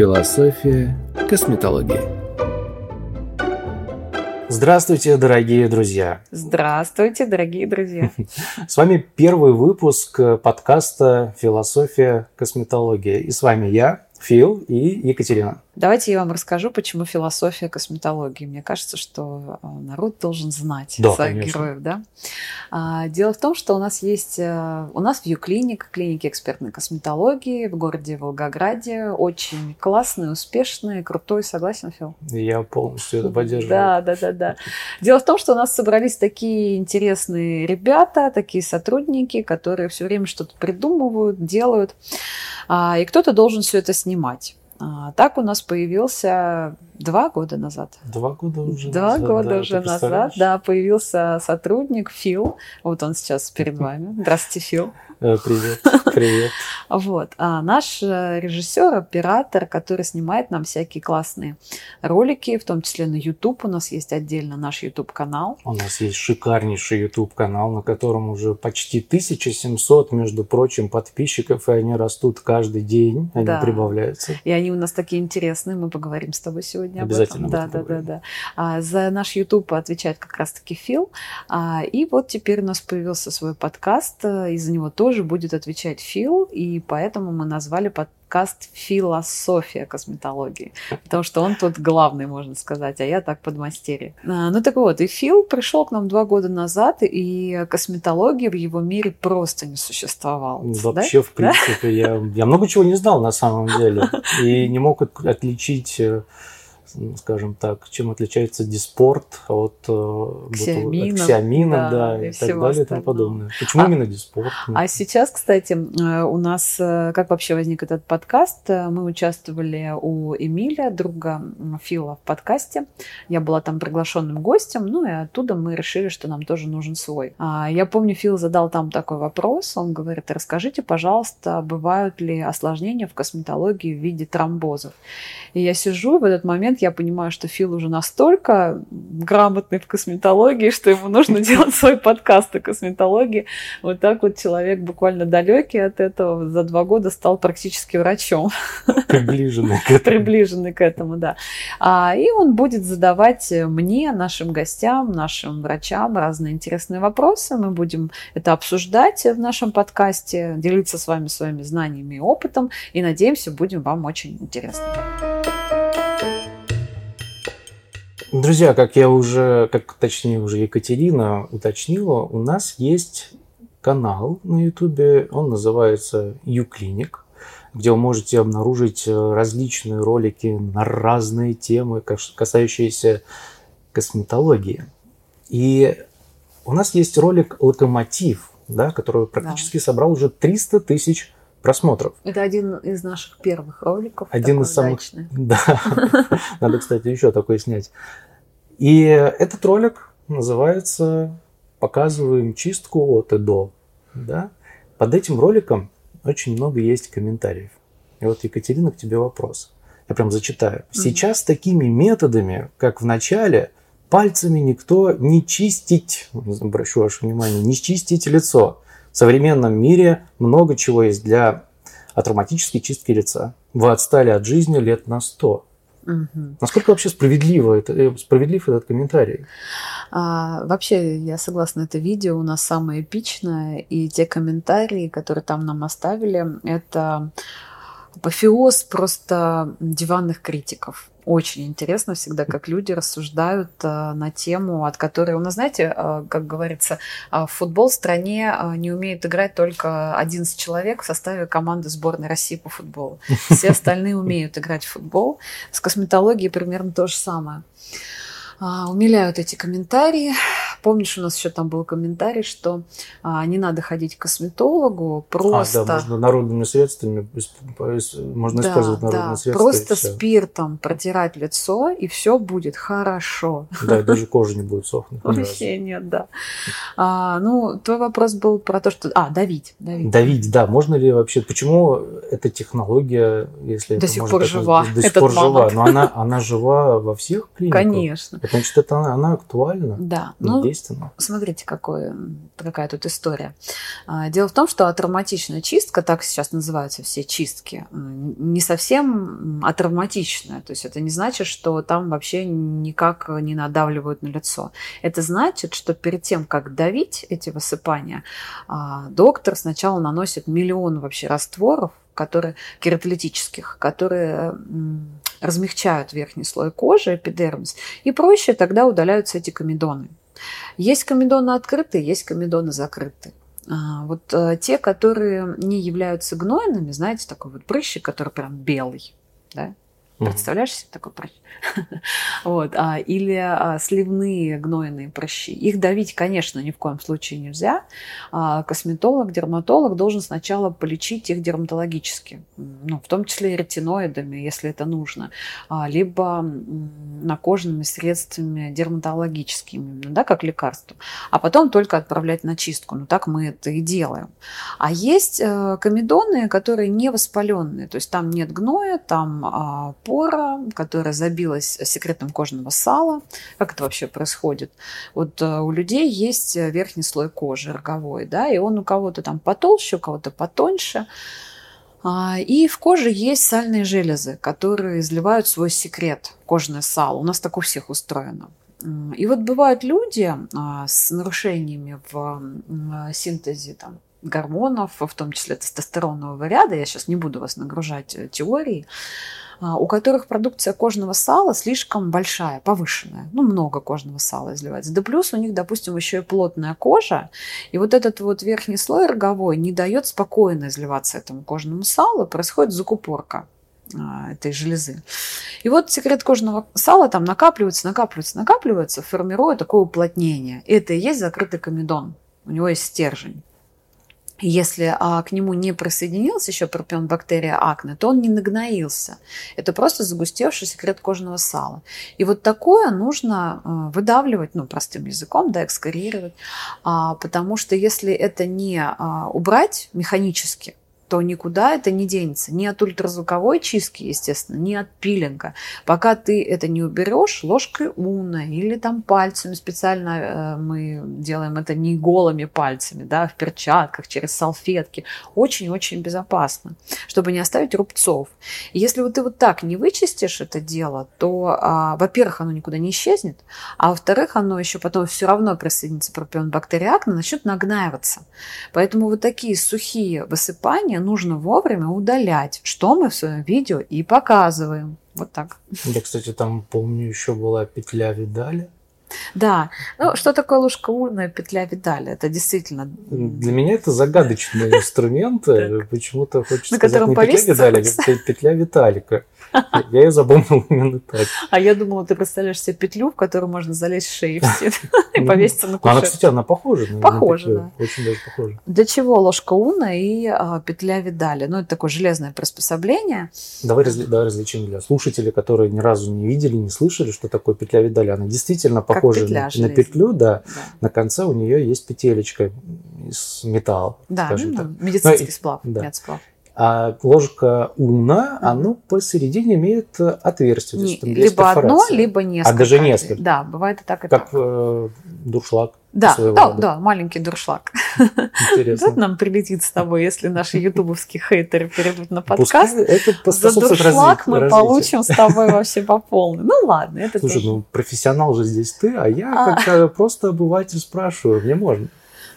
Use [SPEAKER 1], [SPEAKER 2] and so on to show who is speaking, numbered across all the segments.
[SPEAKER 1] Философия косметологии.
[SPEAKER 2] Здравствуйте, дорогие друзья!
[SPEAKER 3] Здравствуйте, дорогие друзья!
[SPEAKER 2] С вами первый выпуск подкаста «Философия косметологии». И с вами я, Фил и Екатерина.
[SPEAKER 3] Давайте я вам расскажу, почему философия косметологии. Мне кажется, что э, народ должен знать
[SPEAKER 2] да,
[SPEAKER 3] своих
[SPEAKER 2] конечно.
[SPEAKER 3] героев. Да? А, дело в том, что у нас есть, э, у нас в Юклиник, клинике экспертной косметологии в городе Волгограде, очень классный, успешный, крутой, согласен, Фил?
[SPEAKER 2] Я полностью это поддерживаю.
[SPEAKER 3] Да, да, да, да. Дело в том, что у нас собрались такие интересные ребята, такие сотрудники, которые все время что-то придумывают, делают. А, и кто-то должен все это снимать. А, так у нас появился два года назад.
[SPEAKER 2] Два года уже
[SPEAKER 3] Два
[SPEAKER 2] назад,
[SPEAKER 3] года
[SPEAKER 2] да,
[SPEAKER 3] уже назад, да, появился сотрудник Фил. Вот он сейчас перед вами. Здравствуйте, Фил.
[SPEAKER 2] Э, Привет, привет.
[SPEAKER 3] Вот. А наш э, режиссер, оператор, который снимает нам всякие классные ролики, в том числе на YouTube. У нас есть отдельно наш YouTube-канал.
[SPEAKER 2] У нас есть шикарнейший YouTube-канал, на котором уже почти 1700, между прочим, подписчиков, и они растут каждый день, они
[SPEAKER 3] Да.
[SPEAKER 2] прибавляются.
[SPEAKER 3] И они у нас такие интересные. Мы поговорим с тобой сегодня об
[SPEAKER 2] Обязательно
[SPEAKER 3] этом.
[SPEAKER 2] об
[SPEAKER 3] Да, да, да, да. А, за наш YouTube отвечает как раз-таки Фил. А, и вот теперь у нас появился свой подкаст. э, И за него тоже будет отвечать Фил. И поэтому мы назвали подкаст «Философия косметологии». Потому что он тут главный, можно сказать, а я так подмастерье. А, ну так вот, и Фил пришел к нам два года назад, и косметология в его мире просто не существовала. Да?
[SPEAKER 2] Вообще, в принципе, я, я много чего не знал на самом деле. И не мог от- отличить, э, скажем так, чем отличается диспорт от, э,
[SPEAKER 3] Ксиаминов,
[SPEAKER 2] от ксиамина,
[SPEAKER 3] да,
[SPEAKER 2] да,
[SPEAKER 3] и
[SPEAKER 2] и, так далее и тому подобное. Почему
[SPEAKER 3] А-
[SPEAKER 2] именно диспорт?
[SPEAKER 3] А сейчас, кстати, э, у нас, э, как вообще возник этот подкаст, э, мы участвовали у Эмиля, друга Фила, в подкасте. Я была там приглашенным гостем, ну и оттуда мы решили, что нам тоже нужен свой. А, Я помню, Фил задал там такой вопрос, он говорит, расскажите, пожалуйста, бывают ли осложнения в косметологии в виде тромбозов? И я сижу, в этот момент я понимаю, что Фил уже настолько грамотный в косметологии, что ему нужно делать свой подкаст о косметологии. Вот так вот человек буквально далекий от этого за два года стал практически врачом,
[SPEAKER 2] Приближенный к этому.
[SPEAKER 3] приближенный к этому, да. А, и он будет задавать мне, нашим гостям, нашим врачам разные интересные вопросы. Мы будем это обсуждать в нашем подкасте, делиться с вами своими знаниями и опытом. И надеемся, будем вам очень интересны.
[SPEAKER 2] Друзья, как я уже, как точнее уже Екатерина уточнила, у нас есть канал на Ютубе, он называется Юклиник, где вы можете обнаружить э, различные ролики на разные темы, касающиеся косметологии. И у нас есть ролик «Локомотив», да, который практически собрал уже 300 тысяч просмотров.
[SPEAKER 3] Это один из наших первых роликов.
[SPEAKER 2] Один из самых-
[SPEAKER 3] удачный.
[SPEAKER 2] Да, надо, кстати, еще такой снять. И этот ролик называется «Показываем чистку от и до». Да? Под этим роликом очень много есть комментариев. И вот, Екатерина, к тебе вопрос. Я прям зачитаю. Сейчас такими методами, как в начале, пальцами никто не чистить, обращу ваше внимание, не чистить лицо. В современном мире много чего есть для атроматической чистки лица. Вы отстали от жизни лет на 100.
[SPEAKER 3] Мгм.
[SPEAKER 2] Насколько вообще справедливо это, э, справедлив этот комментарий?
[SPEAKER 3] А, вообще, я согласна, это видео у нас самое эпичное, и те комментарии, которые там нам оставили, это апофеоз просто диванных критиков. Очень интересно всегда, как люди рассуждают а, на тему, от которой, у нас, знаете, а, как говорится, а, в футбол в стране не умеет играть только 11 человек в составе команды сборной России по футболу. Все остальные умеют играть в футбол. С косметологией примерно то же самое. А, Умиляют эти комментарии. Помнишь, у нас еще там был комментарий, что а, не надо ходить к косметологу, просто...
[SPEAKER 2] А, да, можно народными средствами, можно
[SPEAKER 3] Да,
[SPEAKER 2] использовать народные
[SPEAKER 3] да,
[SPEAKER 2] средства.
[SPEAKER 3] просто спиртом протирать лицо, и все будет хорошо.
[SPEAKER 2] Да, и даже кожа не будет сохнуть.
[SPEAKER 3] Вообще нет, да. А, ну, твой вопрос был про то, что... А, давить. Давить,
[SPEAKER 2] Давить, да, можно ли вообще, почему эта технология, если
[SPEAKER 3] До
[SPEAKER 2] это
[SPEAKER 3] сих пор жива,
[SPEAKER 2] до сих пор жива, но она, она жива во всех клиниках?
[SPEAKER 3] Конечно.
[SPEAKER 2] Это значит, это она, она актуальна?
[SPEAKER 3] Да.
[SPEAKER 2] Ну,
[SPEAKER 3] Ну,
[SPEAKER 2] естественно.
[SPEAKER 3] Смотрите, какой, какая тут история. А, дело в том, что атравматичная чистка, так сейчас называются все чистки, не совсем атравматичная. То есть это не значит, что там вообще никак не надавливают на лицо. Это значит, что перед тем, как давить эти высыпания, а, доктор сначала наносит миллион вообще растворов, которые кератолитических, которые размягчают верхний слой кожи, эпидермис, и проще тогда удаляются эти комедоны. Есть комедоны открытые, есть комедоны закрытые. А, вот а, те, которые не являются гнойными, знаете, такой вот прыщик, который прям белый, да, Представляешь себе такой прыщ? вот. а, или а, сливные гнойные прыщи. Их давить, конечно, ни в коем случае нельзя. А, косметолог, дерматолог должен сначала полечить их дерматологически, ну, в том числе ретиноидами, если это нужно, а, либо накожными средствами дерматологическими, да, как лекарство. А потом только отправлять на чистку. Ну, так мы это и делаем. А есть э, комедоны, которые не воспаленные, то есть там нет гноя, там а, спора, которая забилась секретом кожного сала. Как это вообще происходит? Вот э, у людей есть верхний слой кожи роговой, да, и он у кого-то там потолще, у кого-то потоньше. А, и в коже есть сальные железы, которые изливают свой секрет, кожное сало. У нас так у всех устроено. И вот бывают люди а, с нарушениями в синтезе там, гормонов, в том числе тестостеронового ряда, я сейчас не буду вас нагружать э, теорией, у которых продукция кожного сала слишком большая, повышенная. Ну, много кожного сала изливается. Да плюс у них, допустим, еще и плотная кожа. И вот этот вот верхний слой роговой не дает спокойно изливаться этому кожному салу. Происходит закупорка а, этой железы. И вот секрет кожного сала там накапливается, накапливается, накапливается, формируя такое уплотнение. Это и есть закрытый комедон. У него есть стержень. Если а, к нему не присоединился еще пропионбактерия акне, то он не нагноился. Это просто загустевший секрет кожного сала. И вот такое нужно а, выдавливать, ну, простым языком, да, экскорировать, а, потому что если это не а, убрать механически, то никуда это не денется. Ни от ультразвуковой чистки, естественно, ни от пилинга. Пока ты это не уберешь ложкой уна или там пальцами, специально э, мы делаем это не голыми пальцами, да, в перчатках, через салфетки, очень-очень безопасно, чтобы не оставить рубцов. Если вот ты вот так не вычистишь это дело, то, а, во-первых, оно никуда не исчезнет, а во-вторых, оно еще потом все равно присоединится пропион бактерии акне, начнет нагнаиваться. Поэтому вот такие сухие высыпания нужно вовремя удалять, что мы в своем видео и показываем. Вот так.
[SPEAKER 2] Я, кстати, там помню, еще была петля Видаля.
[SPEAKER 3] Да. Ну, что такое ложка урная петля Видаля? Это действительно...
[SPEAKER 2] Для меня это загадочный инструмент. Почему-то хочется сказать не петля а петля Виталика. Я ее запомнил именно так.
[SPEAKER 3] А я думала, ты представляешь себе петлю, в которую можно залезть в шею и повеситься на кушетку.
[SPEAKER 2] Она, кстати, она похожа.
[SPEAKER 3] Похожа, да.
[SPEAKER 2] Очень даже похожа.
[SPEAKER 3] Для чего ложка уна и а, петля видали? Ну, это такое железное приспособление.
[SPEAKER 2] Давай различим для слушателей, которые ни разу не видели, не слышали, что такое петля видали. Она действительно похожа на, на петлю, да. да. На конце у нее есть петелечка из металла.
[SPEAKER 3] Да, ну, медицинский сплав, да. медсплав.
[SPEAKER 2] А ложка уна, mm-hmm. оно посередине имеет отверстие.
[SPEAKER 3] Не, либо одно, либо несколько.
[SPEAKER 2] А даже несколько.
[SPEAKER 3] Да, бывает и так, и
[SPEAKER 2] как так. Как э, дуршлаг.
[SPEAKER 3] Да, да, да, маленький дуршлаг. Интересно. нам прилетит с тобой, если наши ютубовские хейтеры перейдут на подкаст.
[SPEAKER 2] это За
[SPEAKER 3] дуршлаг мы получим с тобой вообще по полной. Ну ладно, это
[SPEAKER 2] Слушай, ну профессионал же здесь ты, а я а. как просто обыватель спрашиваю, мне можно.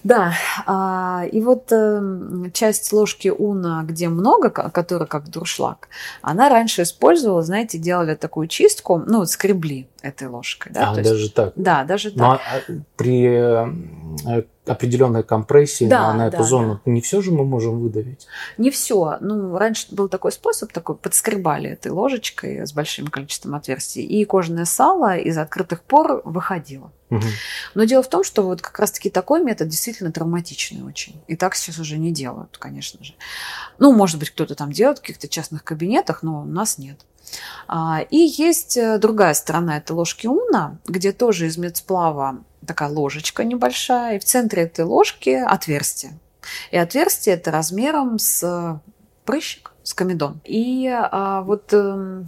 [SPEAKER 3] Да, а, и вот э, часть ложки уна, где много, которая как дуршлаг, она раньше использовала, знаете, делали такую чистку, ну, скребли этой ложкой.
[SPEAKER 2] Да, а, даже есть, так?
[SPEAKER 3] Да, даже
[SPEAKER 2] так. Но при э, определенной компрессии да, на, эту да, зону, да. не все же мы можем выдавить?
[SPEAKER 3] Не все. Ну, раньше был такой способ, такой подскребали этой ложечкой с большим количеством отверстий, и кожное сало из открытых пор выходило. Но дело в том, что вот как раз-таки такой метод действительно травматичный очень. И так сейчас уже не делают, конечно же. Ну, может быть, кто-то там делает в каких-то частных кабинетах, но у нас нет. А, и есть э, другая сторона этой ложки уна, где тоже из медсплава такая ложечка небольшая, и в центре этой ложки отверстие. И отверстие это размером с прыщик, с комедон. И а, вот э,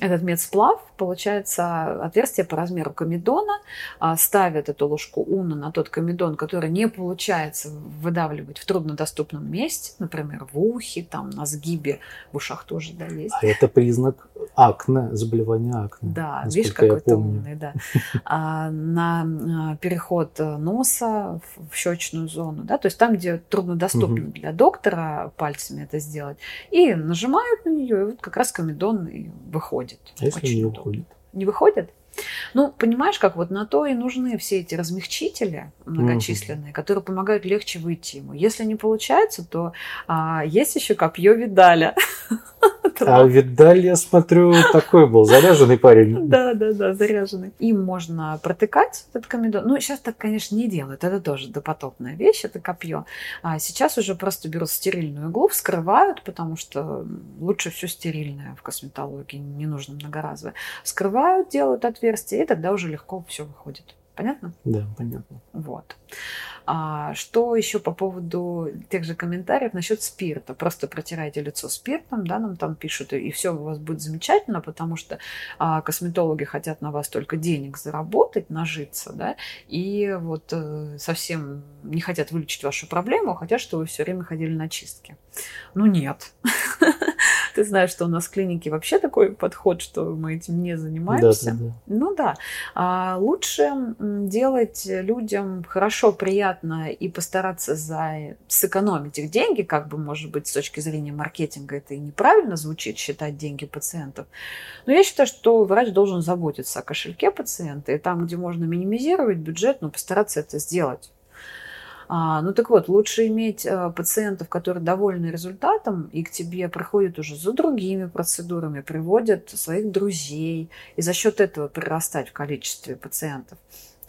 [SPEAKER 3] этот медсплав, получается отверстие по размеру комедона, а, ставят эту ложку уна на тот комедон, который не получается выдавливать в труднодоступном месте, например, в ухе, там, на сгибе, в ушах тоже, да, есть.
[SPEAKER 2] А это признак акне, заболевания акне.
[SPEAKER 3] Да, видишь, какой ты умный, да. А, на а, переход носа в щечную зону, да, то есть там, где труднодоступно угу. для доктора пальцами это сделать, и нажимают на нее, и вот как раз комедон и выходит.
[SPEAKER 2] А если не выходит?
[SPEAKER 3] Не выходит? Ну, понимаешь, как вот на то и нужны все эти размягчители многочисленные, угу. которые помогают легче выйти ему. Если не получается, то а, есть еще копье Видаля.
[SPEAKER 2] А Видаль, я смотрю, такой был, заряженный парень.
[SPEAKER 3] Да, да, да, заряженный. Им можно протыкать этот комедон. Ну, сейчас так, конечно, не делают. Это тоже допотопная вещь, это копье. А сейчас уже просто берут стерильную иглу, вскрывают, потому что лучше все стерильное в косметологии, не нужно многоразовое. Вскрывают, делают отверстие, и тогда уже легко все выходит. Понятно?
[SPEAKER 2] Да, понятно.
[SPEAKER 3] Вот. А, что еще по поводу тех же комментариев насчет спирта? Просто протирайте лицо спиртом, да, нам там пишут, и все у вас будет замечательно, потому что а, косметологи хотят на вас только денег заработать, нажиться, да, и вот э, совсем не хотят вылечить вашу проблему, а хотят, чтобы вы все время ходили на чистки. Ну нет. Ты знаешь, что у нас в клинике вообще такой подход, что мы этим не занимаемся.
[SPEAKER 2] Да, да, да.
[SPEAKER 3] Ну да. А лучше делать людям хорошо, приятно и постараться за... сэкономить их деньги, как бы, может быть, с точки зрения маркетинга это и неправильно звучит, считать деньги пациентов. Но я считаю, что врач должен заботиться о кошельке пациента, и там, где можно минимизировать бюджет, ну, постараться это сделать. А, ну так вот, лучше иметь а, пациентов, которые довольны результатом, и к тебе приходят уже за другими процедурами, приводят своих друзей, и за счет этого прирастать в количестве пациентов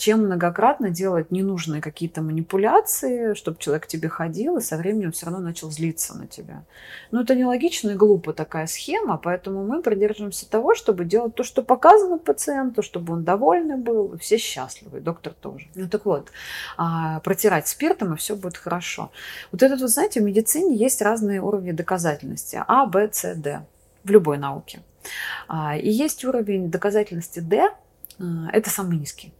[SPEAKER 3] чем многократно делать ненужные какие-то манипуляции, чтобы человек к тебе ходил и со временем все равно начал злиться на тебя. Но это нелогично и глупо такая схема, поэтому мы придерживаемся того, чтобы делать то, что показано пациенту, чтобы он довольный был, все счастливы, доктор тоже. Ну так вот, а, протирать спиртом, и все будет хорошо. Вот этот, вот знаете, в медицине есть разные уровни доказательности. А, Б, С, Д. В любой науке. А, и есть уровень доказательности D, а, это самый низкий.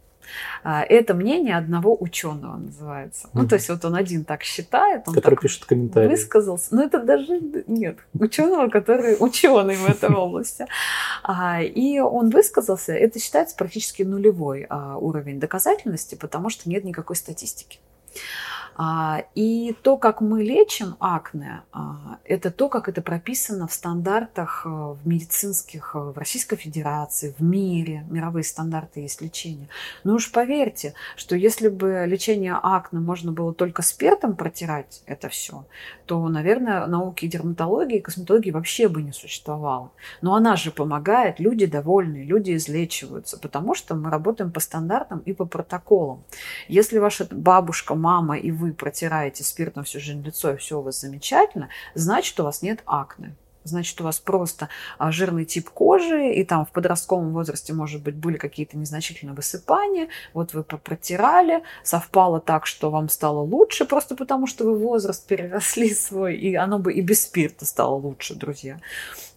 [SPEAKER 3] А, это мнение одного ученого называется. Ну, то есть вот он один так считает. Он
[SPEAKER 2] который пишет комментарии.
[SPEAKER 3] Высказался. Но это даже нет. Ученого, который ученый в этой области. А, и он высказался. Это считается практически нулевой а, уровень доказательности, потому что нет никакой статистики. А, и то, как мы лечим акне, а, это то, как это прописано в стандартах э, в медицинских, э, в Российской Федерации, в мире, мировые стандарты есть лечения. Но уж поверьте, что если бы лечение акне можно было только спиртом протирать это все, то, наверное, науки дерматологии и косметологии вообще бы не существовало. Но она же помогает, люди довольны, люди излечиваются, потому что мы работаем по стандартам и по протоколам. Если ваша бабушка, мама и вы протираете спиртом всю жизнь лицо, и все у вас замечательно, значит, у вас нет акне. Значит, у вас просто а, жирный тип кожи, и там в подростковом возрасте, может быть, были какие-то незначительные высыпания. Вот вы протирали, совпало так, что вам стало лучше, просто потому что вы возраст переросли свой, и оно бы и без спирта стало лучше, друзья.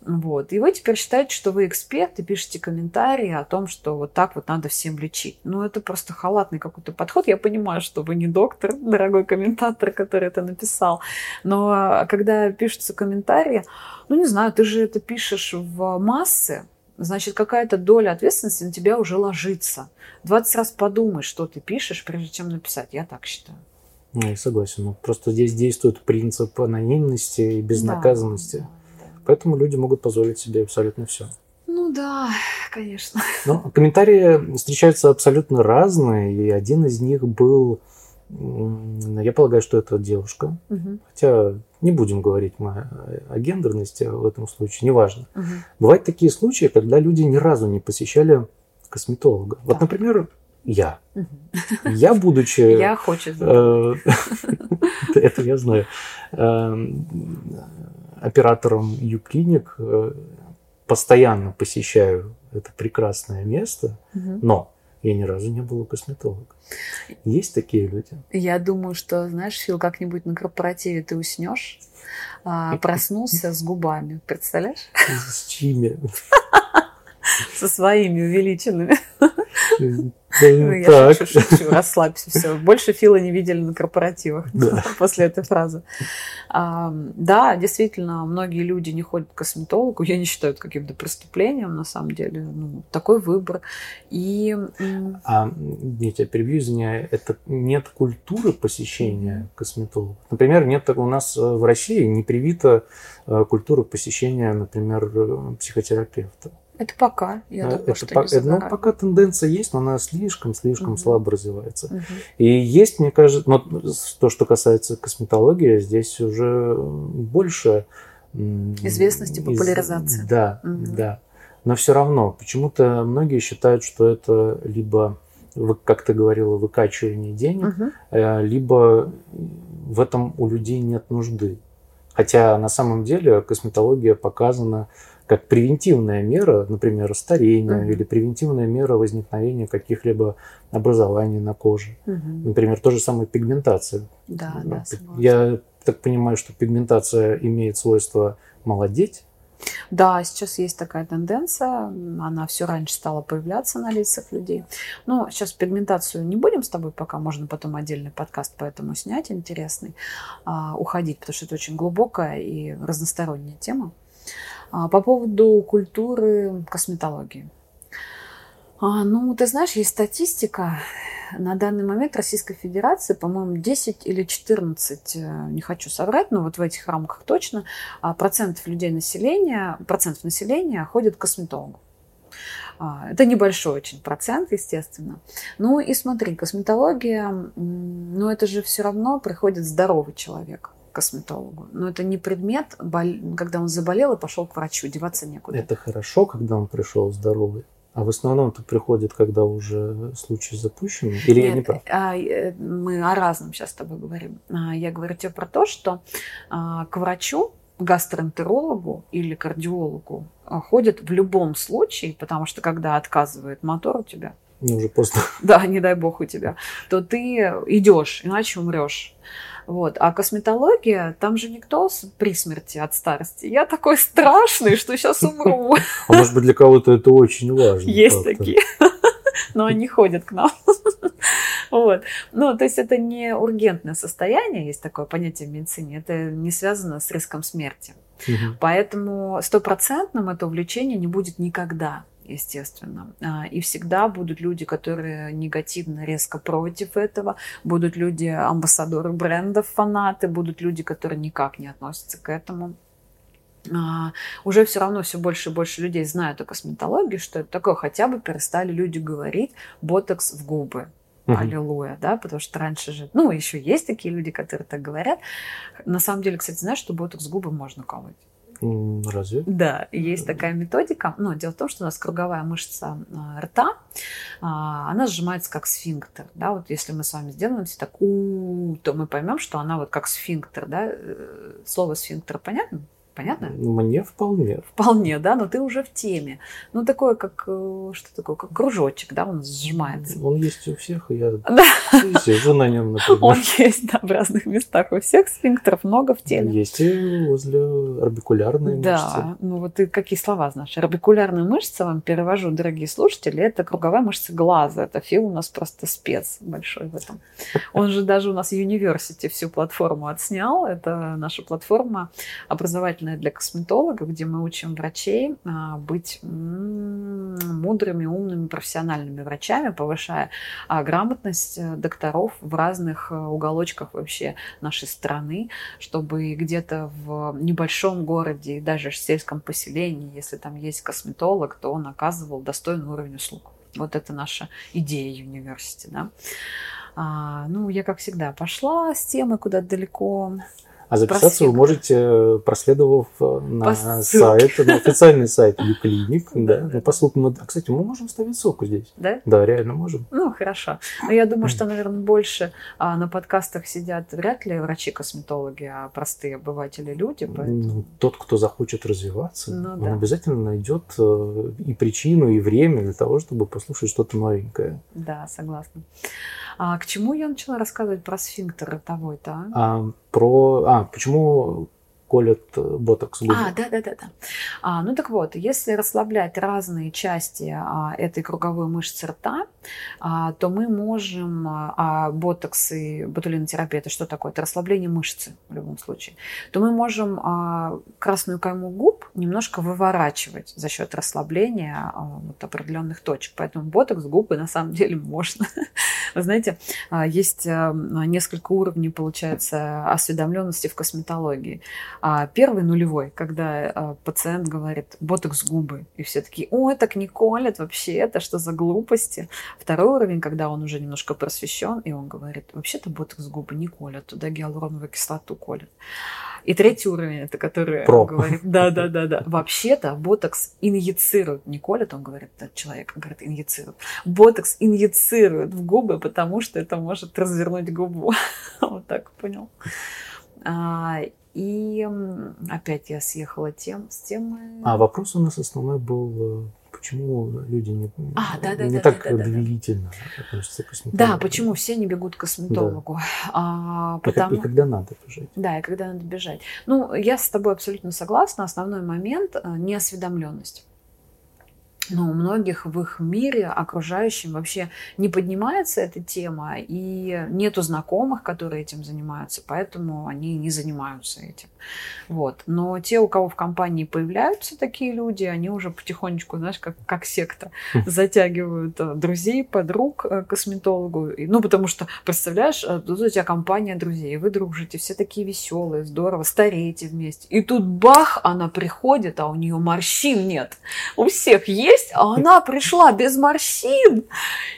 [SPEAKER 3] Вот. И вы теперь считаете, что вы эксперт и пишете комментарии о том, что вот так вот надо всем лечить. Ну, это просто халатный какой-то подход. Я понимаю, что вы не доктор, дорогой комментатор, который это написал. Но когда пишутся комментарии, ну, не знаю, ты же это пишешь в массы, значит, какая-то доля ответственности на тебя уже ложится. 20 раз подумай, что ты пишешь, прежде чем написать. Я так считаю.
[SPEAKER 2] Я согласен. Ну, просто здесь действует принцип анонимности и безнаказанности. Да, Поэтому люди могут позволить себе абсолютно все.
[SPEAKER 3] Ну да, конечно.
[SPEAKER 2] Но комментарии встречаются абсолютно разные, и один из них был, я полагаю, что это девушка,
[SPEAKER 3] угу.
[SPEAKER 2] хотя не будем говорить мы о гендерности в этом случае, неважно.
[SPEAKER 3] Угу.
[SPEAKER 2] Бывают такие случаи, когда люди ни разу не посещали косметолога. Вот, например, я.
[SPEAKER 3] Угу.
[SPEAKER 2] Я, будучи...
[SPEAKER 3] Я хочу.
[SPEAKER 2] Э, это я знаю эм, оператором Юклиник э, постоянно посещаю это прекрасное место,
[SPEAKER 3] угу.
[SPEAKER 2] но я ни разу не был у косметолога. Есть такие люди?
[SPEAKER 3] Я думаю, что, знаешь, Фил, как-нибудь на корпоративе ты уснешь, а, проснулся с губами. Представляешь?
[SPEAKER 2] С чьими?
[SPEAKER 3] Со своими увеличенными.
[SPEAKER 2] Ну,
[SPEAKER 3] я шучу, шучу, расслабься, все. Больше Фила не видели на корпоративах после этой фразы. А, да, действительно, многие люди не ходят к косметологу. Я не считаю это каким-то преступлением, на самом деле. Ну, такой выбор. И...
[SPEAKER 2] А, я тебя перебью, извиняюсь, это нет культуры посещения косметолога? Например, нет у нас э, в России не привита э, культура посещения, например, э, психотерапевта.
[SPEAKER 3] Это пока, я думаю,
[SPEAKER 2] это
[SPEAKER 3] что
[SPEAKER 2] по,
[SPEAKER 3] не
[SPEAKER 2] ну, пока тенденция есть, но она слишком-слишком угу. слабо развивается.
[SPEAKER 3] Угу.
[SPEAKER 2] И есть, мне кажется, но то, что касается косметологии, здесь уже больше
[SPEAKER 3] известности, популяризации.
[SPEAKER 2] Из, да, угу. да. Но все равно, почему-то многие считают, что это либо, как ты говорила, выкачивание денег, угу. либо в этом у людей нет нужды. Хотя на самом деле косметология показана как превентивная мера, например, старения mm-hmm. или превентивная мера возникновения каких-либо образований на коже.
[SPEAKER 3] Mm-hmm.
[SPEAKER 2] Например, то же самое пигментация.
[SPEAKER 3] Да, да, согласна.
[SPEAKER 2] Я так понимаю, что пигментация имеет свойство молодеть.
[SPEAKER 3] Да, сейчас есть такая тенденция, она все раньше стала появляться на лицах людей. Но сейчас пигментацию не будем с тобой пока, можно потом отдельный подкаст поэтому снять интересный, а, уходить, потому что это очень глубокая и разносторонняя тема. А, по поводу культуры косметологии. А, ну, ты знаешь, есть статистика. На данный момент Российской Федерации, по-моему, 10 или 14, э, не хочу соврать, но вот в этих рамках точно, а, процентов людей населения, процентов населения ходят к косметологу. Это небольшой очень процент, естественно. Ну и смотри, косметология, ну это же все равно приходит здоровый человек косметологу. Но это не предмет, когда он заболел и пошел к врачу, деваться некуда.
[SPEAKER 2] Это хорошо, когда он пришел здоровый. А в основном это приходит, когда уже случай запущен? Или Нет, я не прав?
[SPEAKER 3] А, э, мы о разном сейчас с тобой говорим. А, я говорю тебе про то, что а, к врачу, гастроэнтерологу или кардиологу ходят в любом случае, потому что когда отказывает мотор у тебя,
[SPEAKER 2] не уже поздно.
[SPEAKER 3] Да, не дай бог у тебя, то ты идешь, иначе умрешь. Вот. А косметология, там же никто при смерти от старости. Я такой страшный, что сейчас умру.
[SPEAKER 2] А может быть, для кого-то это очень важно.
[SPEAKER 3] Есть такие. Но они ходят к нам. Вот. Ну, то есть это не ургентное состояние, есть такое понятие в медицине, это не связано с риском смерти.
[SPEAKER 2] Угу.
[SPEAKER 3] Поэтому стопроцентным это увлечение не будет никогда естественно. А, и всегда будут люди, которые негативно, резко против этого, будут люди, амбассадоры брендов, фанаты, будут люди, которые никак не относятся к этому. А, уже все равно все больше и больше людей знают о косметологии, что это такое, хотя бы перестали люди говорить ботокс в губы. Uh-huh. Аллилуйя, да, потому что раньше же, ну, еще есть такие люди, которые так говорят. На самом деле, кстати, знаешь, что ботокс в губы можно колоть?
[SPEAKER 2] Разве?
[SPEAKER 3] Да, есть такая методика. Но дело в том, что у нас круговая мышца а, рта, а, она сжимается как сфинктер. Да? Вот если мы с вами сделаем все так, у, то мы поймем, что она вот как сфинктер. Да? Э, слово сфинктер понятно? Понятно?
[SPEAKER 2] Мне вполне.
[SPEAKER 3] Вполне, да, но ты уже в теме. Ну, такое, как, э, что такое, как кружочек, да, он сжимается.
[SPEAKER 2] Он есть у всех, и я сижу на нем, например.
[SPEAKER 3] Он есть, да, в разных местах. У всех сфинктеров много в теле.
[SPEAKER 2] Есть и возле орбикулярной мышцы.
[SPEAKER 3] Да, ну вот ты какие слова знаешь? Орбикулярная мышца, вам перевожу, дорогие слушатели, это круговая мышца глаза. Это Фил у нас просто спец большой в этом. Он же даже у нас University всю платформу отснял. Это наша платформа образовательная обязательное для косметологов, где мы учим врачей а, быть мудрыми, умными, профессиональными врачами, повышая а, грамотность э, докторов в разных э, уголочках вообще нашей страны, чтобы где-то в небольшом городе, даже в сельском поселении, если там есть косметолог, то он оказывал достойный уровень услуг. Вот это наша идея университета. Да? А, ну, я, как всегда, пошла с темы куда-то далеко.
[SPEAKER 2] А записаться вы можете, проследовав э, на по сайт, на официальный сайт Юклиник. Да, да. По ссылкам. А, кстати, мы можем ставить ссылку здесь.
[SPEAKER 3] Да?
[SPEAKER 2] Да, реально можем.
[SPEAKER 3] Ну, хорошо. Но я думаю, что, наверное, больше а, на подкастах сидят вряд ли врачи-косметологи, а простые обыватели люди. Поэтому... Ну,
[SPEAKER 2] тот, кто захочет развиваться,
[SPEAKER 3] ну,
[SPEAKER 2] он
[SPEAKER 3] да.
[SPEAKER 2] обязательно найдет э, и причину, и время для того, чтобы послушать что-то новенькое.
[SPEAKER 3] Да, согласна. А к чему я начала рассказывать про сфинктер ротовой-то?
[SPEAKER 2] А? а, про... А, почему колят э, ботокс губы.
[SPEAKER 3] А, да, да, да, да. А, ну так вот, если расслаблять разные части а, этой круговой мышцы рта, а, то мы можем, а, а ботокс и ботулинотерапия это что такое? Это расслабление мышцы в любом случае. То мы можем а, красную кайму губ немножко выворачивать за счет расслабления а, вот, определенных точек. Поэтому ботокс губы на самом деле можно. Вы знаете, а, есть а, несколько уровней, получается, осведомленности в косметологии. А первый нулевой, когда а, пациент говорит ботокс губы, и все таки ой, так не колят вообще, это что за глупости. Второй уровень, когда он уже немножко просвещен, и он говорит, вообще-то ботокс губы не колят, туда гиалуроновую кислоту колят. И третий уровень, это который
[SPEAKER 2] Про.
[SPEAKER 3] говорит, да, да, да, да. Вообще-то ботокс инъецируют, не колят, он говорит, этот человек говорит, инъецируют. Ботокс инъецируют в губы, потому что это может развернуть губу. Вот так понял. И опять я съехала тем, с темы.
[SPEAKER 2] А вопрос у нас основной был, э, почему люди не,
[SPEAKER 3] а, да, да,
[SPEAKER 2] не
[SPEAKER 3] да,
[SPEAKER 2] так
[SPEAKER 3] да, да,
[SPEAKER 2] доверительно да. относятся к косметологии.
[SPEAKER 3] Да, почему все не бегут к косметологу? Да. А,
[SPEAKER 2] потому... И когда надо бежать.
[SPEAKER 3] Да, и когда надо бежать. Ну, я с тобой абсолютно согласна. Основной момент – неосведомленность но у многих в их мире окружающем вообще не поднимается эта тема, и нету знакомых, которые этим занимаются, поэтому они не занимаются этим. Вот. Но те, у кого в компании появляются такие люди, они уже потихонечку, знаешь, как, как секта, хм. затягивают э, друзей, подруг э, к косметологу. Ну, потому что, представляешь, э, тут у тебя компания друзей, вы дружите, все такие веселые, здорово, стареете вместе. И тут бах, она приходит, а у нее морщин нет. У всех есть есть, а она пришла без морщин.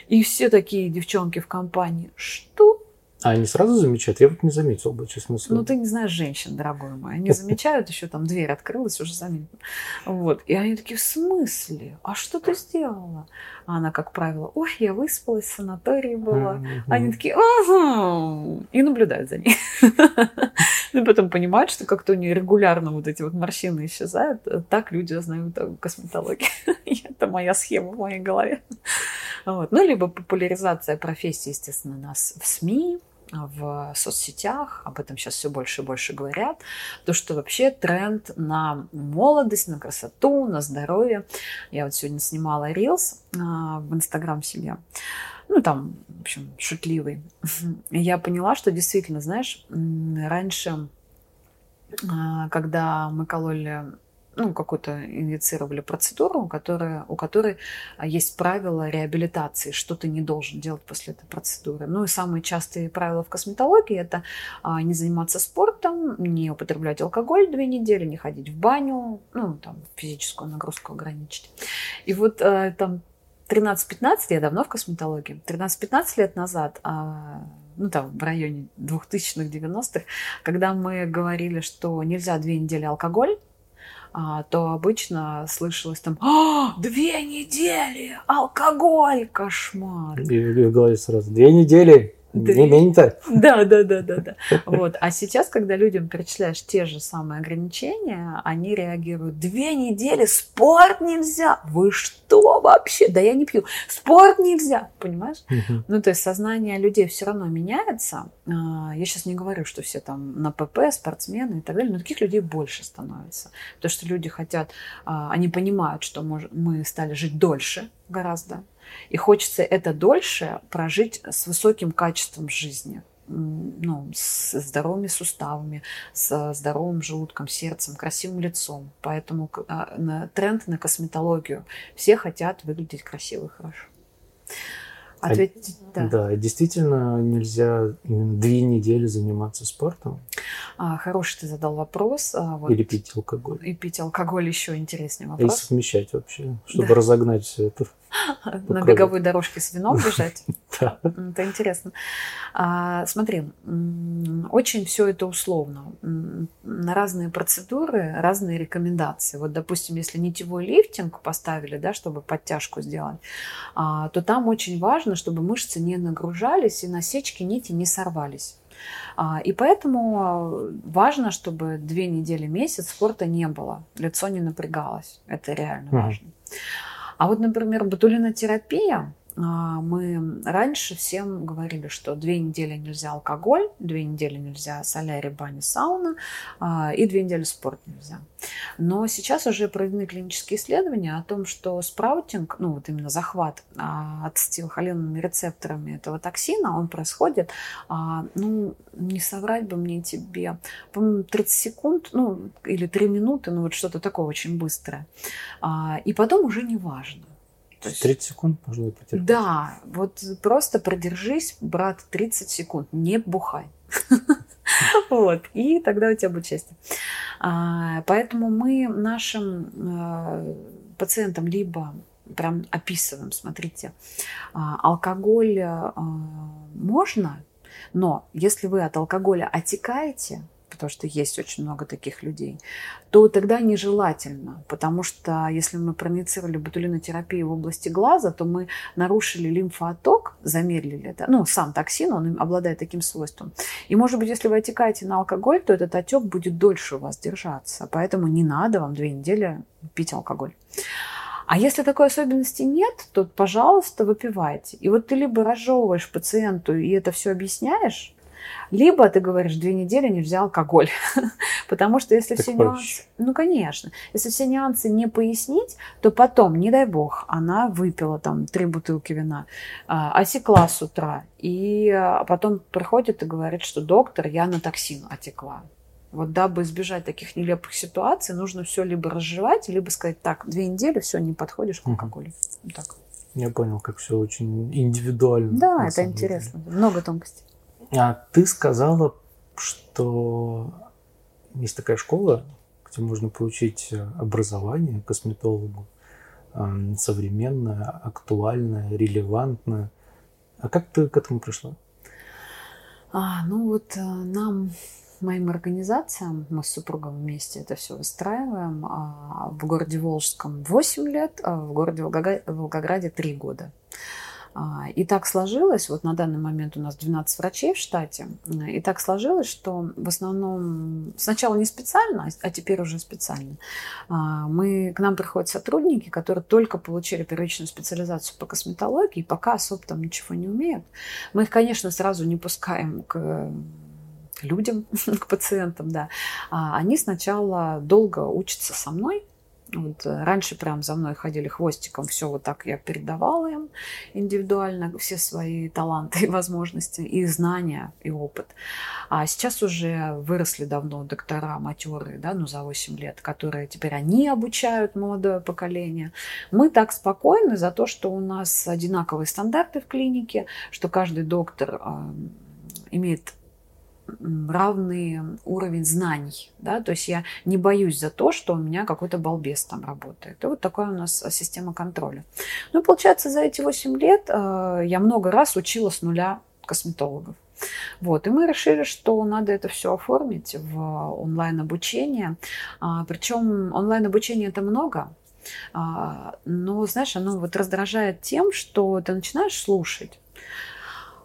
[SPEAKER 3] И все такие девчонки в компании, что?
[SPEAKER 2] А они сразу замечают? Я вот не заметил бы, честно слово.
[SPEAKER 3] Ну, ты не знаешь женщин, дорогой мой. Они замечают, еще там дверь открылась, уже заметно. Вот. И они такие, в смысле? А что ты сделала? А она, как правило, ой, я выспалась, в санатории была. Они такие. И наблюдают за ней. Ну, и потом понимают, что как-то у нее регулярно вот эти вот морщины исчезают. Так люди узнают о косметологии. Это моя схема в моей голове. Вот. Ну, либо популяризация профессии, естественно, у нас в СМИ, в соцсетях, об этом сейчас все больше и больше говорят, то, что вообще тренд на молодость, на красоту, на здоровье. Я вот сегодня снимала рилс а, в Инстаграм себе, ну, там, в общем, шутливый. Я поняла, что действительно, знаешь, раньше, а, когда мы кололи ну, какую-то инициировали процедуру, которая, у которой а, есть правила реабилитации, что ты не должен делать после этой процедуры. Ну и самые частые правила в косметологии – это а, не заниматься спортом, не употреблять алкоголь две недели, не ходить в баню, ну, там, физическую нагрузку ограничить. И вот а, там 13-15, я давно в косметологии, 13-15 лет назад ну там в районе 2000-х, 90-х, когда мы говорили, что нельзя две недели алкоголь, а, то обычно слышалось там «А, две недели, алкоголь, кошмар.
[SPEAKER 2] И в голове сразу «две недели,
[SPEAKER 3] да.
[SPEAKER 2] Не меньше.
[SPEAKER 3] Да, да, да, да, да. Вот. А сейчас, когда людям перечисляешь те же самые ограничения, они реагируют. Две недели спорт нельзя. Вы что вообще? Да я не пью. Спорт нельзя. Понимаешь? Угу. Ну, то есть сознание людей все равно меняется. А, я сейчас не говорю, что все там на ПП, спортсмены и так далее, но таких людей больше становится. Потому что люди хотят, а, они понимают, что мы стали жить дольше гораздо и хочется это дольше прожить с высоким качеством жизни ну, с здоровыми суставами, с здоровым желудком, сердцем, красивым лицом. Поэтому а, тренд на косметологию. Все хотят выглядеть красиво и хорошо.
[SPEAKER 2] Ответить, а, да. да, действительно нельзя две недели заниматься спортом.
[SPEAKER 3] А, хороший ты задал вопрос. А,
[SPEAKER 2] вот, Или пить алкоголь.
[SPEAKER 3] И пить алкоголь еще интереснее вопрос.
[SPEAKER 2] И совмещать вообще, чтобы да. разогнать все это.
[SPEAKER 3] На беговой дорожке с вином бежать. Да. Это интересно. А, смотри, очень все это условно. На разные процедуры разные рекомендации. Вот, допустим, если нитевой лифтинг поставили, да, чтобы подтяжку сделать, а, то там очень важно, чтобы мышцы не нагружались и насечки нити не сорвались. А, и поэтому важно, чтобы две недели, месяц спорта не было, лицо не напрягалось. Это реально важно. А вот, например, ботулинотерапия, а, мы раньше всем говорили, что две недели нельзя алкоголь, две недели нельзя солярий, баня, сауна а, и две недели спорт нельзя. Но сейчас уже проведены клинические исследования о том, что спраутинг, ну вот именно захват а, ацетилхолиновыми рецепторами этого токсина, он происходит, ну не соврать бы мне тебе, по-моему, 30 секунд, ну или 3 минуты, ну вот что-то такое очень быстрое. И потом уже не важно.
[SPEAKER 2] То есть 30 секунд можно потерпеть?
[SPEAKER 3] Да, вот просто продержись, брат, 30 секунд, не бухай. Вот, и тогда у тебя будет счастье. А, поэтому мы нашим а, пациентам либо прям описываем, смотрите, а, алкоголь можно, но если вы от алкоголя отекаете, потому что есть очень много таких людей, то тогда нежелательно, потому что если мы проницировали ботулинотерапию в области глаза, то мы нарушили лимфооток, замедлили это, ну, сам токсин, он обладает таким свойством. И, может быть, если вы отекаете на алкоголь, то этот отек будет дольше у вас держаться, поэтому не надо вам две недели пить алкоголь. А если такой особенности нет, то, пожалуйста, выпивайте. И вот ты либо разжевываешь пациенту и это все объясняешь, либо ты говоришь, две недели нельзя алкоголь. Потому что если так все проще. нюансы... Ну, конечно. Если все нюансы не пояснить, то потом, не дай бог, она выпила там три бутылки вина, а, осекла с утра, и а, потом приходит и говорит, что доктор, я на токсин отекла. Вот дабы избежать таких нелепых ситуаций, нужно все либо разжевать, либо сказать, так, две недели, все, не подходишь к алкоголю.
[SPEAKER 2] Вот так. Я понял, как все очень индивидуально.
[SPEAKER 3] Да, это интересно. Деле. Много тонкостей.
[SPEAKER 2] А ты сказала, что есть такая школа, где можно получить образование косметологу, современное, актуальное, релевантное. А как ты к этому пришла?
[SPEAKER 3] А, ну вот э, нам, моим организациям, мы с супругом вместе это все выстраиваем. А в городе Волжском 8 лет, а в городе Волгограде 3 года. А, и так сложилось, вот на данный момент у нас 12 врачей в штате, и так сложилось, что в основном сначала не специально, а теперь уже специально. А, мы, к нам приходят сотрудники, которые только получили первичную специализацию по косметологии, пока особо там ничего не умеют. Мы их, конечно, сразу не пускаем к людям, к пациентам, да. А они сначала долго учатся со мной, вот э, раньше прям за мной ходили хвостиком, все вот так я передавала им индивидуально все свои таланты и возможности, и знания, и опыт. А сейчас уже выросли давно доктора матерые, да, ну за 8 лет, которые теперь они обучают молодое поколение. Мы так спокойны за то, что у нас одинаковые стандарты в клинике, что каждый доктор э, имеет равный уровень знаний, да, то есть я не боюсь за то, что у меня какой-то балбес там работает. И вот такая у нас система контроля. Ну, получается, за эти 8 лет э, я много раз учила с нуля косметологов. Вот, и мы решили, что надо это все оформить в онлайн-обучение. А, причем онлайн-обучение это много, а, но, знаешь, оно вот раздражает тем, что ты начинаешь слушать,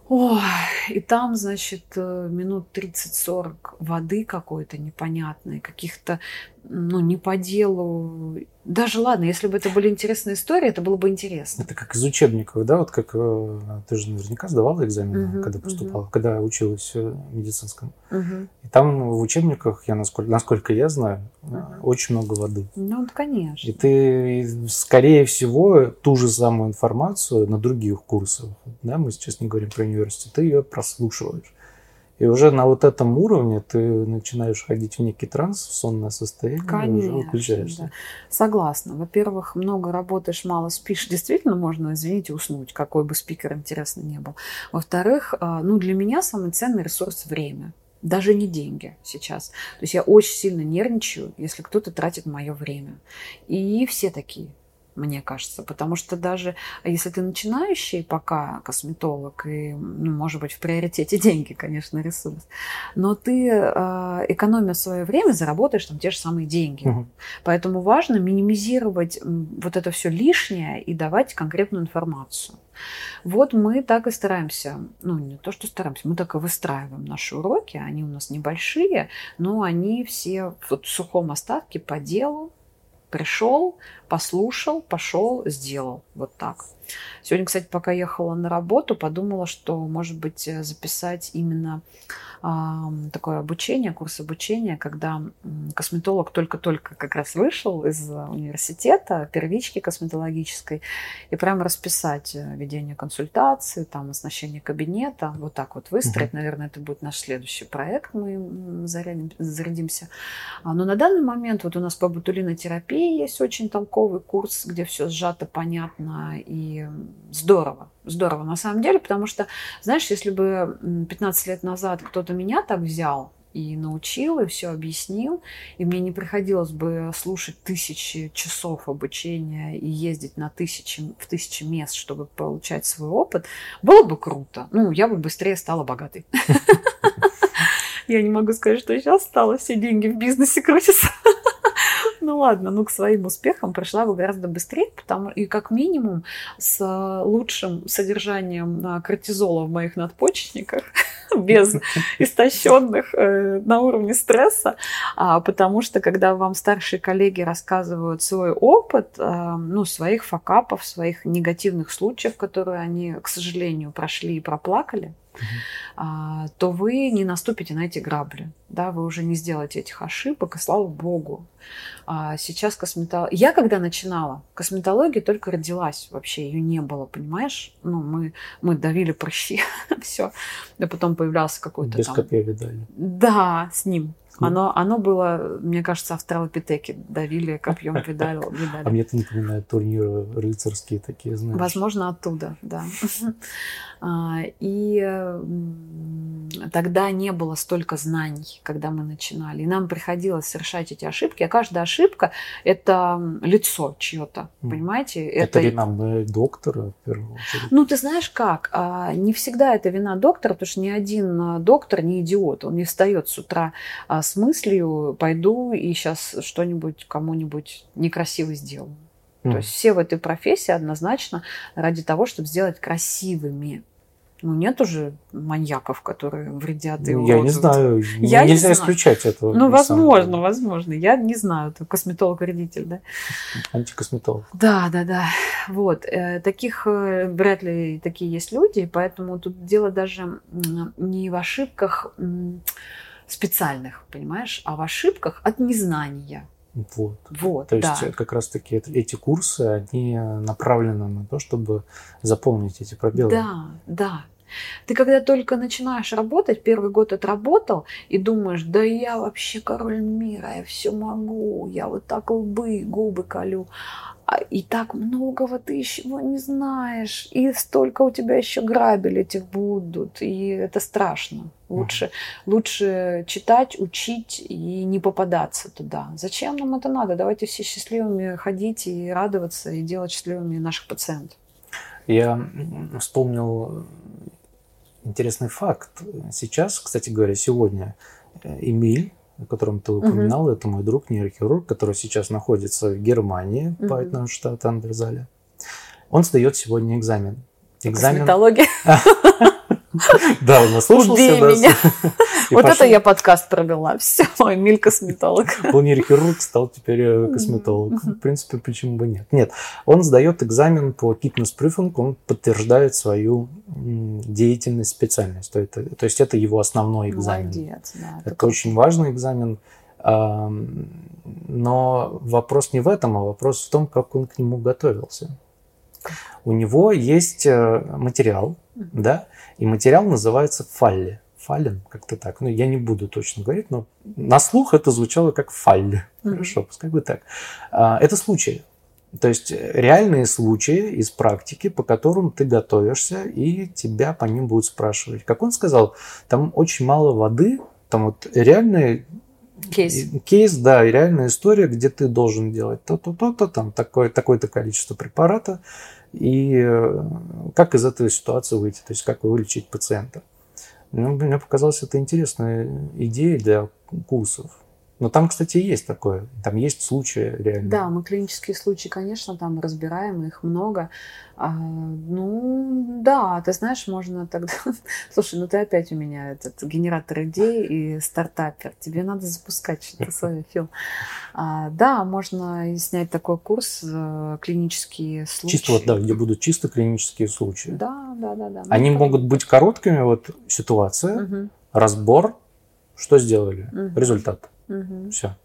[SPEAKER 3] Ой, и там, значит, э, минут 30-40 воды какой-то непонятной, каких-то, ну, не по делу. Даже ладно, если бы это были интересные истории, это было бы интересно.
[SPEAKER 2] Это как из учебников, да? Вот как э, ты же наверняка сдавала экзамены, угу, когда поступала, угу. когда училась э, в медицинском. Угу. И там в учебниках, я насколько, насколько я знаю, угу. очень много воды.
[SPEAKER 3] Ну, конечно.
[SPEAKER 2] И ты, скорее всего, ту же самую информацию на других курсах, да, мы сейчас не говорим про университет, ты ее прослушиваешь. И уже на вот этом уровне ты начинаешь ходить в некий транс, в сонное состояние, Конечно, и уже выключаешься. Да.
[SPEAKER 3] Согласна. Во-первых, много работаешь, мало спишь. Действительно можно, извините, уснуть, какой бы спикер интересно не был. Во-вторых, а, ну, для меня самый ценный ресурс – время даже не деньги сейчас. То есть я очень сильно нервничаю, если кто-то тратит мое время. И все такие мне кажется. Потому что даже если ты начинающий пока косметолог, и, ну, может быть, в приоритете деньги, конечно, ресурс, но ты, э, экономя свое время, заработаешь там те же самые деньги. Угу. Поэтому важно минимизировать вот это все лишнее и давать конкретную информацию. Вот мы так и стараемся, ну не то, что стараемся, мы так и выстраиваем наши уроки, они у нас небольшие, но они все вот в сухом остатке по делу, Пришел, послушал, пошел, сделал. Вот так. Сегодня, кстати, пока ехала на работу, подумала, что, может быть, записать именно такое обучение, курс обучения, когда косметолог только-только как раз вышел из университета, первички косметологической, и прямо расписать э, ведение консультации, там, оснащение кабинета, вот так вот выстроить. Угу. Наверное, это будет наш следующий проект, мы зарядим, зарядимся. А, но на данный момент вот у нас по ботулинотерапии есть очень толковый курс, где все сжато, понятно и здорово здорово на самом деле, потому что, знаешь, если бы 15 лет назад кто-то меня так взял и научил, и все объяснил, и мне не приходилось бы слушать тысячи часов обучения и ездить на тысячи, в тысячи мест, чтобы получать свой опыт, было бы круто. Ну, я бы быстрее стала богатой. Я не могу сказать, что сейчас стало, все деньги в бизнесе крутятся. Ну ладно, ну к своим успехам пришла бы гораздо быстрее, потому и как минимум с лучшим содержанием а, кортизола в моих надпочечниках, без истощенных э, на уровне стресса, а, потому что когда вам старшие коллеги рассказывают свой опыт, ну, своих факапов, своих негативных случаев, которые они, к сожалению, прошли и проплакали, а, то вы не наступите на эти грабли, да, вы уже не сделаете этих ошибок, и слава богу. А сейчас косметология... Я когда начинала, косметология только родилась вообще, ее не было, понимаешь? Ну, мы, мы давили прыщи, все. А потом появлялся какой-то
[SPEAKER 2] Без
[SPEAKER 3] там...
[SPEAKER 2] копья видали.
[SPEAKER 3] Да, с ним. Оно, оно было, мне кажется, австралопитеки давили копьем видали.
[SPEAKER 2] А мне это напоминает турниры рыцарские такие, знаешь.
[SPEAKER 3] Возможно, оттуда, да. А, и тогда не было столько знаний, когда мы начинали. И нам приходилось совершать эти ошибки. А каждая ошибка – это лицо чье-то, понимаете?
[SPEAKER 2] Это, это вина доктора, в первую очередь.
[SPEAKER 3] Ну, ты знаешь как? А, не всегда это вина доктора, потому что ни один а, доктор не идиот. Он не встает с утра с мыслью, пойду и сейчас что-нибудь кому-нибудь некрасиво сделаю. Mm. То есть все в этой профессии однозначно ради того, чтобы сделать красивыми ну, нет уже маньяков, которые вредят и
[SPEAKER 2] Я не знаю. Я Нельзя не исключать знаю. этого.
[SPEAKER 3] Ну, возможно, возможно. Я не знаю. Это косметолог-вредитель, да?
[SPEAKER 2] Антикосметолог.
[SPEAKER 3] Да, да, да. Вот. Э, таких э, вряд ли такие есть люди, поэтому тут дело даже не в ошибках специальных, понимаешь, а в ошибках от незнания.
[SPEAKER 2] Вот.
[SPEAKER 3] вот
[SPEAKER 2] то
[SPEAKER 3] да.
[SPEAKER 2] есть как раз-таки эти курсы, они направлены на то, чтобы заполнить эти пробелы.
[SPEAKER 3] Да, да. Ты когда только начинаешь работать, первый год отработал, и думаешь, да я вообще король мира, я все могу, я вот так лбы, губы колю. А, и так многого ты еще не знаешь, и столько у тебя еще грабель этих будут, и это страшно. Лучше, лучше читать, учить и не попадаться туда. Зачем нам это надо? Давайте все счастливыми ходить и радоваться, и делать счастливыми наших пациентов.
[SPEAKER 2] Я вспомнил интересный факт. Сейчас, кстати говоря, сегодня э, Эмиль, о котором ты упоминал, угу. это мой друг, нейрохирург, который сейчас находится в Германии, угу. по штату Андерзале. Он сдает сегодня экзамен.
[SPEAKER 3] Экзамен... Косметология.
[SPEAKER 2] Да, он наслушался.
[SPEAKER 3] Убей меня. Вот это я подкаст провела. Все, Эмиль косметолог.
[SPEAKER 2] Был нейрохирург, стал теперь э, косметолог. В принципе, почему бы нет? Нет, он сдает экзамен по фитнес-прюфинг, он подтверждает свою деятельность, специальность. То, это, то есть это его основной экзамен.
[SPEAKER 3] Молодец, да.
[SPEAKER 2] Это, это очень важный экзамен. Но вопрос не в этом, а вопрос в том, как он к нему готовился. У него есть э, материал, да, и материал называется фалли. Фаллен, как-то так. Ну, я не буду точно говорить, но на слух это звучало как фалли. Хорошо, пускай бы так. А, это случаи. То есть реальные случаи из практики, по которым ты готовишься, и тебя по ним будут спрашивать. Как он сказал, там очень мало воды, там вот реальные
[SPEAKER 3] Кейс.
[SPEAKER 2] Кейс, да, и реальная история, где ты должен делать то-то, то-то, там такое, такое-то количество препарата, и э, как из этой ситуации выйти, то есть как вылечить пациента. Ну, мне показалась это интересная идея для курсов. Но там, кстати, есть такое. Там есть случаи реально.
[SPEAKER 3] Да, мы клинические случаи, конечно, там разбираем, их много. А, ну, да, ты знаешь, можно тогда... Слушай, ну ты опять у меня этот генератор идей и стартапер. Тебе надо запускать что-то свое, Фил. А, да, можно снять такой курс э, клинические случаи.
[SPEAKER 2] Чисто вот, да, где будут чисто клинические случаи.
[SPEAKER 3] Да, да, да. да.
[SPEAKER 2] Они могут быть короткими, вот ситуация,
[SPEAKER 3] Мгм,
[SPEAKER 2] разбор, что сделали,
[SPEAKER 3] Мгм.
[SPEAKER 2] результат.
[SPEAKER 3] Мгм.
[SPEAKER 2] Все.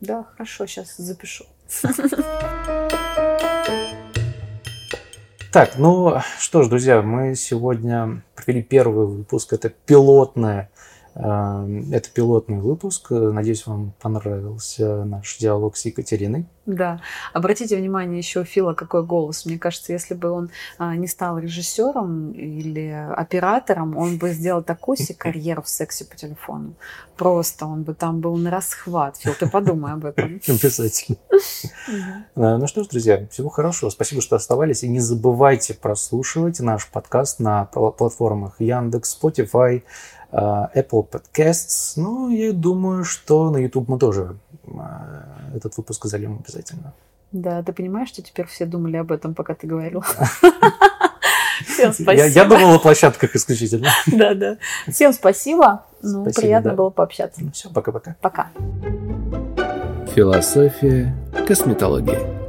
[SPEAKER 3] Да, хорошо, сейчас запишу.
[SPEAKER 2] Так, ну что ж, друзья, мы сегодня провели первый выпуск. Это пилотное, э, это пилотный выпуск. Надеюсь, вам понравился наш диалог с Екатериной.
[SPEAKER 3] Да. Обратите внимание еще Фила, какой голос. Мне кажется, если бы он а, не стал режиссером или оператором, он бы сделал такую себе карьеру в сексе по телефону. Просто он бы там был на расхват. Фил, ты подумай об этом.
[SPEAKER 2] Обязательно. Э, Ну что ж, друзья, всего хорошего. Спасибо, что оставались. И не забывайте прослушивать наш подкаст на пла- платформах Яндекс, Spotify, Apple Podcasts. Ну, я думаю, что на YouTube мы тоже э, этот выпуск зальем обязательно.
[SPEAKER 3] Да, ты понимаешь, что теперь все думали об этом, пока ты говорил? Всем спасибо.
[SPEAKER 2] Я, я думал о площадках исключительно.
[SPEAKER 3] Да, да. Всем спасибо. Ну,
[SPEAKER 2] Спасибо,
[SPEAKER 3] приятно
[SPEAKER 2] да.
[SPEAKER 3] было пообщаться.
[SPEAKER 2] Ну все, пока-пока.
[SPEAKER 3] Пока.
[SPEAKER 1] Философия косметологии.